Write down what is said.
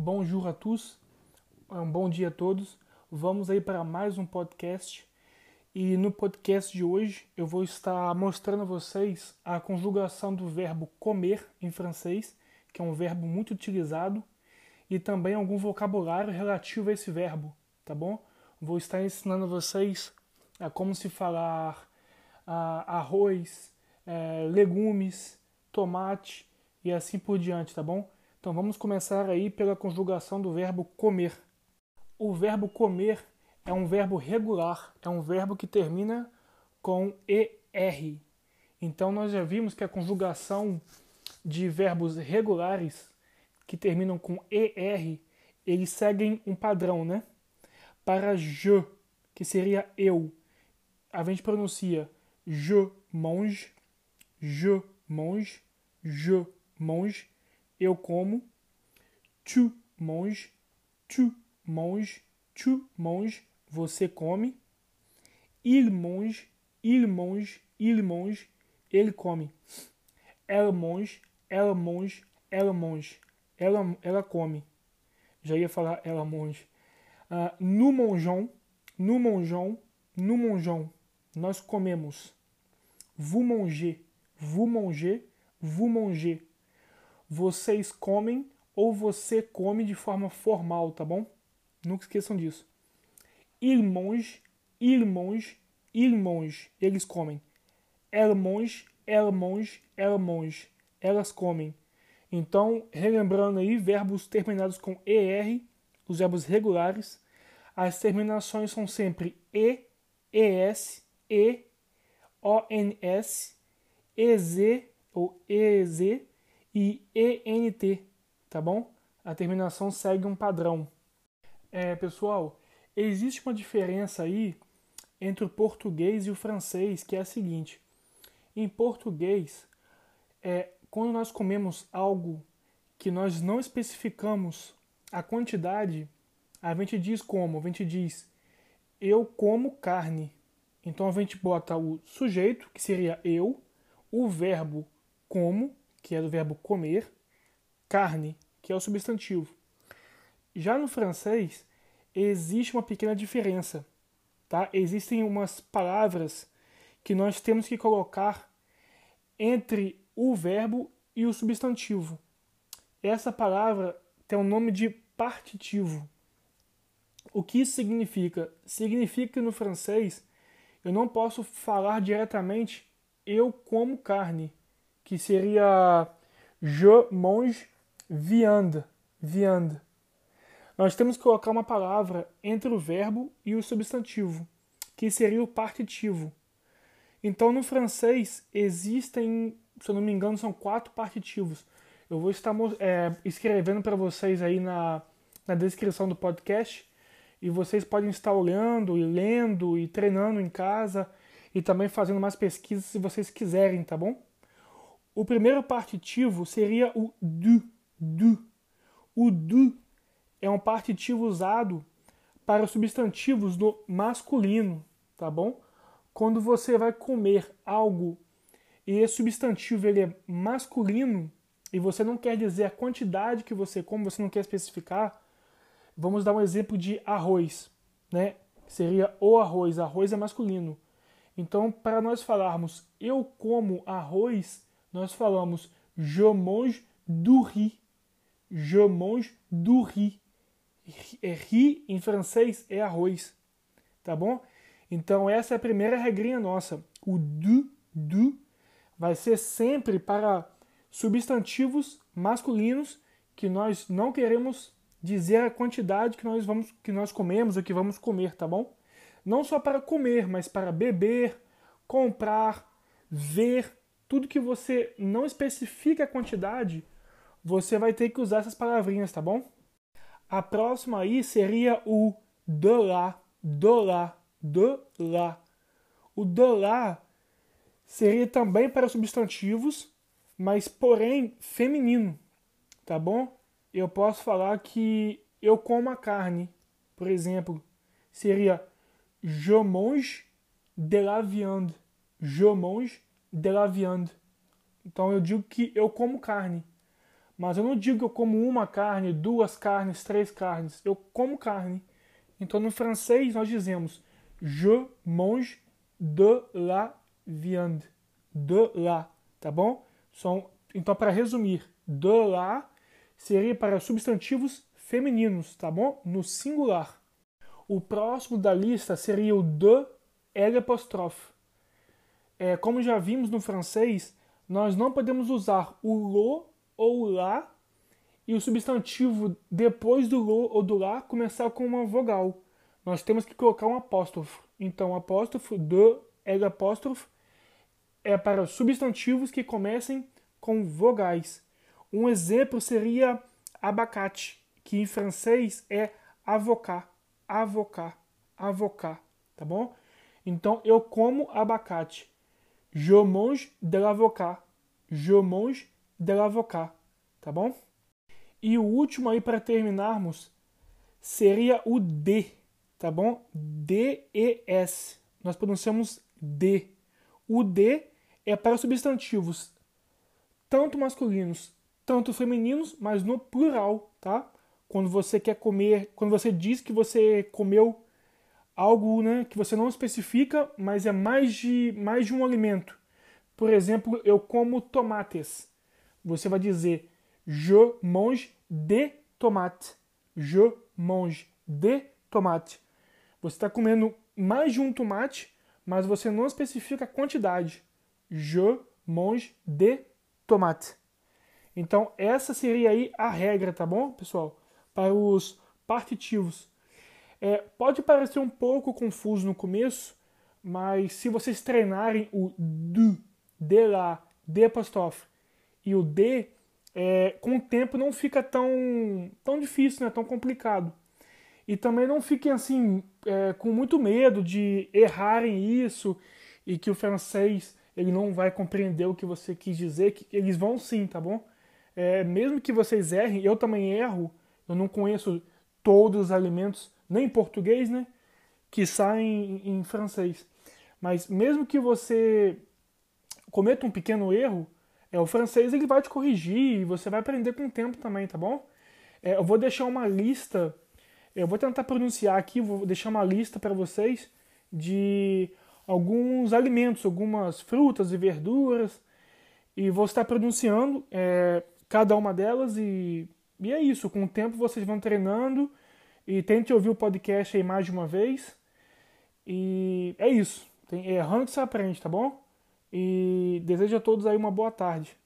bonjour a tous, um bom dia a todos. Vamos aí para mais um podcast. E no podcast de hoje eu vou estar mostrando a vocês a conjugação do verbo comer em francês, que é um verbo muito utilizado, e também algum vocabulário relativo a esse verbo, tá bom? Vou estar ensinando a vocês a como se falar a, arroz, é, legumes, tomate e assim por diante, tá bom? Então vamos começar aí pela conjugação do verbo comer. O verbo comer é um verbo regular, é um verbo que termina com ER. Então nós já vimos que a conjugação de verbos regulares que terminam com ER, eles seguem um padrão, né? Para je, que seria eu, a gente pronuncia je mange, je mange, je mange, eu como. Tu mange, tu mange, tu mange, você come. Il mange, il mange, il mange, ele come. Ela mange, ela mange, ela mange, ela, ela come. Já ia falar ela mange. Uh, nous mangeons, nous mangeons, nous mangeons. Nós comemos. Vous mangez, vous mangez, vous mangez. Vocês comem ou você come de forma formal, tá bom? Nunca esqueçam disso. Mange, il mange. Eles comem. Mange, elle mange. Elas comem. Então, relembrando aí, verbos terminados com ER, os verbos regulares, as terminações são sempre E, ES, E, ONS, EZ ou EZ e ENT, tá bom? A terminação segue um padrão. É, pessoal, existe uma diferença aí entre o português e o francês, que é a seguinte. Em português, é, quando nós comemos algo que nós não especificamos a quantidade, a gente diz como? A gente diz eu como carne. Então a gente bota o sujeito, que seria eu, o verbo como, que é do verbo comer, carne, que é o substantivo. Já no francês, existe uma pequena diferença. Tá? Existem umas palavras que nós temos que colocar entre o verbo e o substantivo. Essa palavra tem o nome de partitivo. O que isso significa? Significa que no francês eu não posso falar diretamente eu como carne, que seria je mange viande, viande. Nós temos que colocar uma palavra entre o verbo e o substantivo, que seria o partitivo. Então, no francês, existem, se eu não me engano, são quatro partitivos. Eu vou estar é, escrevendo para vocês aí na, na descrição do podcast e vocês podem estar olhando e lendo e treinando em casa e também fazendo mais pesquisas se vocês quiserem, tá bom? O primeiro partitivo seria o du, du. O du é um partitivo usado para substantivos do masculino, tá bom? Quando você vai comer algo e esse substantivo ele é masculino e você não quer dizer a quantidade que você come, você não quer especificar, Vamos dar um exemplo de arroz, né? Seria o arroz, arroz é masculino. Então, para nós falarmos eu como arroz, nós falamos je mange du riz. Je du riz. É riz em francês é arroz, tá bom? Então essa é a primeira regrinha nossa. O du, du vai ser sempre para substantivos masculinos que nós não queremos dizer a quantidade que nós vamos que nós comemos ou que vamos comer, tá bom? Não só para comer, mas para beber, comprar, ver, tudo que você não especifica a quantidade, você vai ter que usar essas palavrinhas, tá bom? A próxima aí seria o de lá, do lá, de lá. O de lá seria também para substantivos, mas porém feminino, tá bom? eu posso falar que eu como a carne, por exemplo, seria je mange de la viande. Je mange de la viande. Então eu digo que eu como carne. Mas eu não digo que eu como uma carne, duas carnes, três carnes. Eu como carne. Então no francês nós dizemos Je mange de la viande. De la, tá bom? São, então para resumir, de la seria para substantivos femininos, tá bom? No singular. O próximo da lista seria o de L. É, como já vimos no francês, nós não podemos usar o lo ou lá e o substantivo depois do lo ou do lá começar com uma vogal. Nós temos que colocar um apóstrofo. Então, apóstrofo de L apóstrofo é para substantivos que comecem com vogais. Um exemplo seria abacate, que em francês é avocat, avocat, avocat, tá bom? Então eu como abacate. Je mange de l'avocat. Je mange de l'avocat, tá bom? E o último aí para terminarmos seria o D, tá bom? D-E-S. Nós pronunciamos D. O D é para substantivos tanto masculinos, tanto femininos, mas no plural, tá? Quando você quer comer, quando você diz que você comeu algo né, que você não especifica, mas é mais de, mais de um alimento. Por exemplo, eu como tomates. Você vai dizer je mange de tomate. Je mange de tomate. Você está comendo mais de um tomate, mas você não especifica a quantidade. Je mange de tomate. Então, essa seria aí a regra, tá bom, pessoal? Para os partitivos. É, pode parecer um pouco confuso no começo, mas se vocês treinarem o du, de lá, de apóstrofe e o de, é, com o tempo não fica tão, tão difícil, né, tão complicado. E também não fiquem assim é, com muito medo de errarem isso e que o francês ele não vai compreender o que você quis dizer, que eles vão sim, tá bom? É, mesmo que vocês errem, eu também erro, eu não conheço todos os alimentos, nem em português, né? Que saem em, em francês. Mas mesmo que você cometa um pequeno erro, é, o francês ele vai te corrigir e você vai aprender com o tempo também, tá bom? É, eu vou deixar uma lista, eu vou tentar pronunciar aqui, vou deixar uma lista para vocês de alguns alimentos, algumas frutas e verduras, e vou estar pronunciando é, cada uma delas e, e é isso. Com o tempo vocês vão treinando e tente ouvir o podcast aí mais de uma vez. E é isso. Tem, é errando que aprende, tá bom? E desejo a todos aí uma boa tarde.